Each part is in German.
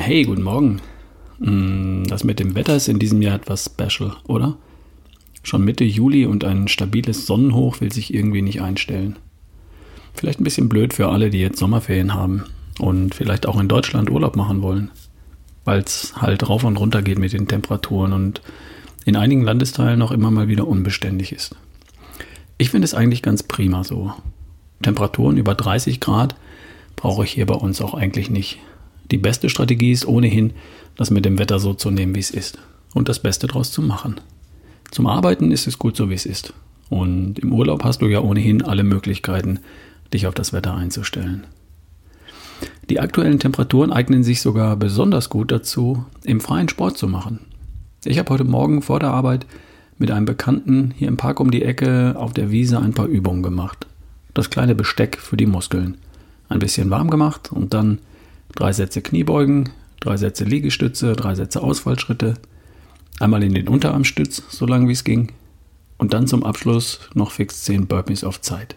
Hey, guten Morgen. Hm, das mit dem Wetter ist in diesem Jahr etwas special, oder? Schon Mitte Juli und ein stabiles Sonnenhoch will sich irgendwie nicht einstellen. Vielleicht ein bisschen blöd für alle, die jetzt Sommerferien haben und vielleicht auch in Deutschland Urlaub machen wollen, weil es halt rauf und runter geht mit den Temperaturen und in einigen Landesteilen auch immer mal wieder unbeständig ist. Ich finde es eigentlich ganz prima so. Temperaturen über 30 Grad brauche ich hier bei uns auch eigentlich nicht. Die beste Strategie ist ohnehin, das mit dem Wetter so zu nehmen, wie es ist und das Beste daraus zu machen. Zum Arbeiten ist es gut so, wie es ist. Und im Urlaub hast du ja ohnehin alle Möglichkeiten, dich auf das Wetter einzustellen. Die aktuellen Temperaturen eignen sich sogar besonders gut dazu, im freien Sport zu machen. Ich habe heute Morgen vor der Arbeit mit einem Bekannten hier im Park um die Ecke auf der Wiese ein paar Übungen gemacht. Das kleine Besteck für die Muskeln. Ein bisschen warm gemacht und dann drei Sätze Kniebeugen, drei Sätze Liegestütze, drei Sätze Ausfallschritte, einmal in den Unterarmstütz, so lange wie es ging, und dann zum Abschluss noch fix 10 Burpees auf Zeit.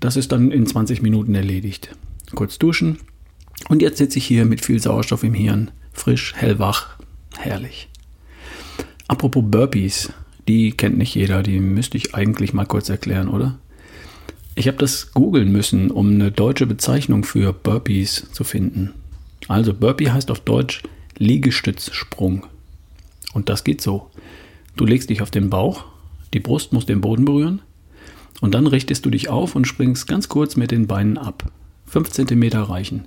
Das ist dann in 20 Minuten erledigt. Kurz duschen und jetzt sitze ich hier mit viel Sauerstoff im Hirn, frisch, hellwach, herrlich. Apropos Burpees, die kennt nicht jeder, die müsste ich eigentlich mal kurz erklären, oder? Ich habe das googeln müssen, um eine deutsche Bezeichnung für Burpees zu finden. Also Burpee heißt auf Deutsch Liegestützsprung. Und das geht so. Du legst dich auf den Bauch, die Brust muss den Boden berühren und dann richtest du dich auf und springst ganz kurz mit den Beinen ab. 5 cm reichen.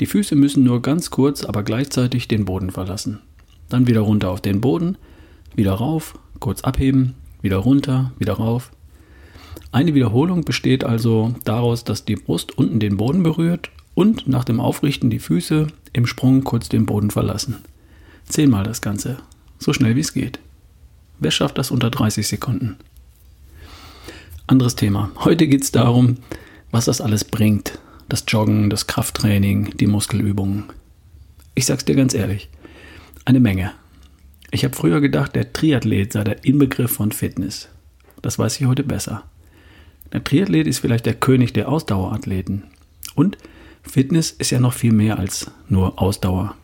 Die Füße müssen nur ganz kurz, aber gleichzeitig den Boden verlassen. Dann wieder runter auf den Boden, wieder rauf, kurz abheben, wieder runter, wieder rauf. Eine Wiederholung besteht also daraus, dass die Brust unten den Boden berührt und nach dem Aufrichten die Füße im Sprung kurz den Boden verlassen. Zehnmal das Ganze, so schnell wie es geht. Wer schafft das unter 30 Sekunden? Anderes Thema. Heute geht es darum, was das alles bringt. Das Joggen, das Krafttraining, die Muskelübungen. Ich sag's dir ganz ehrlich, eine Menge. Ich habe früher gedacht, der Triathlet sei der Inbegriff von Fitness. Das weiß ich heute besser. Der Triathlet ist vielleicht der König der Ausdauerathleten. Und Fitness ist ja noch viel mehr als nur Ausdauer.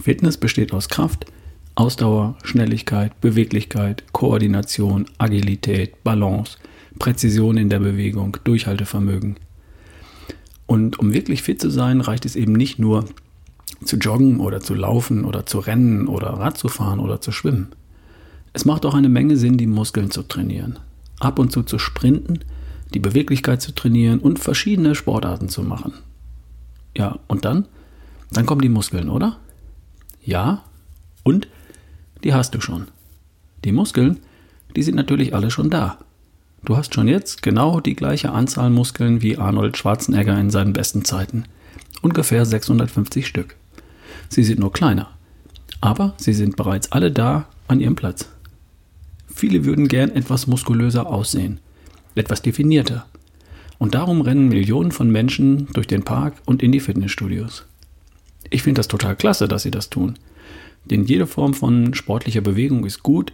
Fitness besteht aus Kraft, Ausdauer, Schnelligkeit, Beweglichkeit, Koordination, Agilität, Balance, Präzision in der Bewegung, Durchhaltevermögen. Und um wirklich fit zu sein, reicht es eben nicht nur zu joggen oder zu laufen oder zu rennen oder Rad zu fahren oder zu schwimmen. Es macht auch eine Menge Sinn, die Muskeln zu trainieren. Ab und zu zu sprinten, die Beweglichkeit zu trainieren und verschiedene Sportarten zu machen. Ja, und dann? Dann kommen die Muskeln, oder? Ja, und die hast du schon. Die Muskeln, die sind natürlich alle schon da. Du hast schon jetzt genau die gleiche Anzahl Muskeln wie Arnold Schwarzenegger in seinen besten Zeiten. Ungefähr 650 Stück. Sie sind nur kleiner. Aber sie sind bereits alle da an ihrem Platz. Viele würden gern etwas muskulöser aussehen, etwas definierter. Und darum rennen Millionen von Menschen durch den Park und in die Fitnessstudios. Ich finde das total klasse, dass sie das tun. Denn jede Form von sportlicher Bewegung ist gut,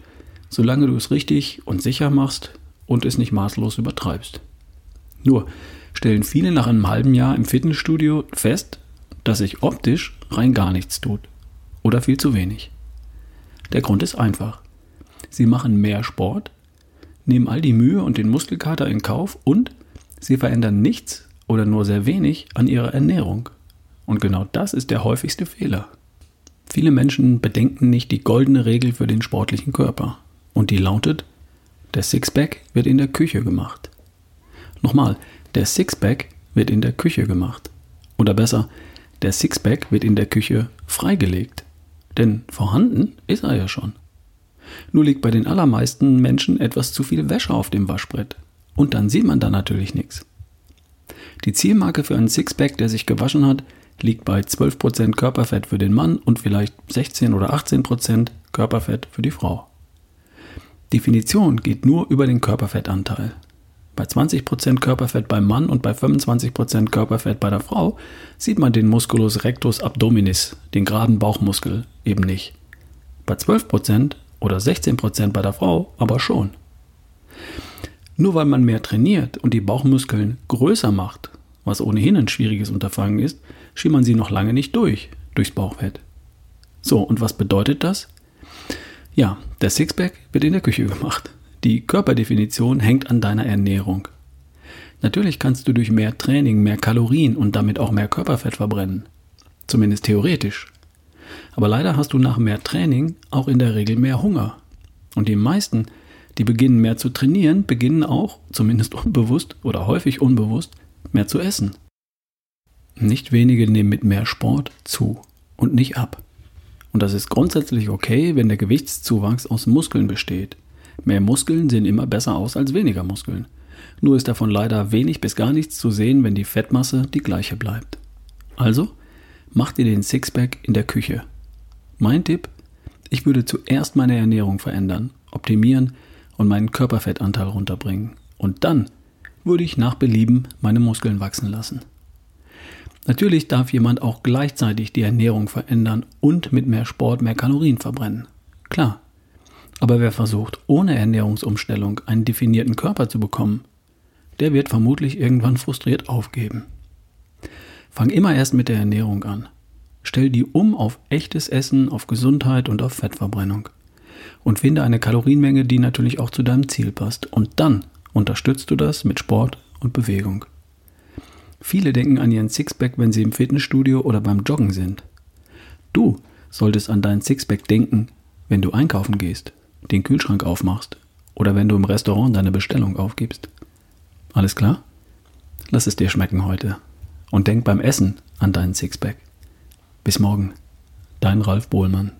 solange du es richtig und sicher machst und es nicht maßlos übertreibst. Nur stellen viele nach einem halben Jahr im Fitnessstudio fest, dass sich optisch rein gar nichts tut oder viel zu wenig. Der Grund ist einfach. Sie machen mehr Sport, nehmen all die Mühe und den Muskelkater in Kauf und Sie verändern nichts oder nur sehr wenig an ihrer Ernährung. Und genau das ist der häufigste Fehler. Viele Menschen bedenken nicht die goldene Regel für den sportlichen Körper. Und die lautet, der Sixpack wird in der Küche gemacht. Nochmal, der Sixpack wird in der Küche gemacht. Oder besser, der Sixpack wird in der Küche freigelegt. Denn vorhanden ist er ja schon. Nur liegt bei den allermeisten Menschen etwas zu viel Wäsche auf dem Waschbrett. Und dann sieht man da natürlich nichts. Die Zielmarke für einen Sixpack, der sich gewaschen hat, liegt bei 12% Körperfett für den Mann und vielleicht 16 oder 18% Körperfett für die Frau. Definition geht nur über den Körperfettanteil. Bei 20% Körperfett beim Mann und bei 25% Körperfett bei der Frau sieht man den Musculus rectus abdominis, den geraden Bauchmuskel, eben nicht. Bei 12% oder 16% bei der Frau aber schon. Nur weil man mehr trainiert und die Bauchmuskeln größer macht, was ohnehin ein schwieriges Unterfangen ist, schiebt man sie noch lange nicht durch, durchs Bauchfett. So, und was bedeutet das? Ja, der Sixpack wird in der Küche gemacht. Die Körperdefinition hängt an deiner Ernährung. Natürlich kannst du durch mehr Training mehr Kalorien und damit auch mehr Körperfett verbrennen. Zumindest theoretisch. Aber leider hast du nach mehr Training auch in der Regel mehr Hunger. Und die meisten, die beginnen mehr zu trainieren, beginnen auch, zumindest unbewusst oder häufig unbewusst, mehr zu essen. Nicht wenige nehmen mit mehr Sport zu und nicht ab. Und das ist grundsätzlich okay, wenn der Gewichtszuwachs aus Muskeln besteht. Mehr Muskeln sehen immer besser aus als weniger Muskeln. Nur ist davon leider wenig bis gar nichts zu sehen, wenn die Fettmasse die gleiche bleibt. Also, mach dir den Sixpack in der Küche. Mein Tipp, ich würde zuerst meine Ernährung verändern, optimieren und meinen Körperfettanteil runterbringen. Und dann würde ich nach Belieben meine Muskeln wachsen lassen. Natürlich darf jemand auch gleichzeitig die Ernährung verändern und mit mehr Sport mehr Kalorien verbrennen. Klar. Aber wer versucht, ohne Ernährungsumstellung einen definierten Körper zu bekommen, der wird vermutlich irgendwann frustriert aufgeben. Fang immer erst mit der Ernährung an. Stell die um auf echtes Essen, auf Gesundheit und auf Fettverbrennung. Und finde eine Kalorienmenge, die natürlich auch zu deinem Ziel passt. Und dann unterstützt du das mit Sport und Bewegung. Viele denken an ihren Sixpack, wenn sie im Fitnessstudio oder beim Joggen sind. Du solltest an deinen Sixpack denken, wenn du einkaufen gehst, den Kühlschrank aufmachst oder wenn du im Restaurant deine Bestellung aufgibst. Alles klar? Lass es dir schmecken heute. Und denk beim Essen an deinen Sixpack. Bis morgen. Dein Ralf Bohlmann.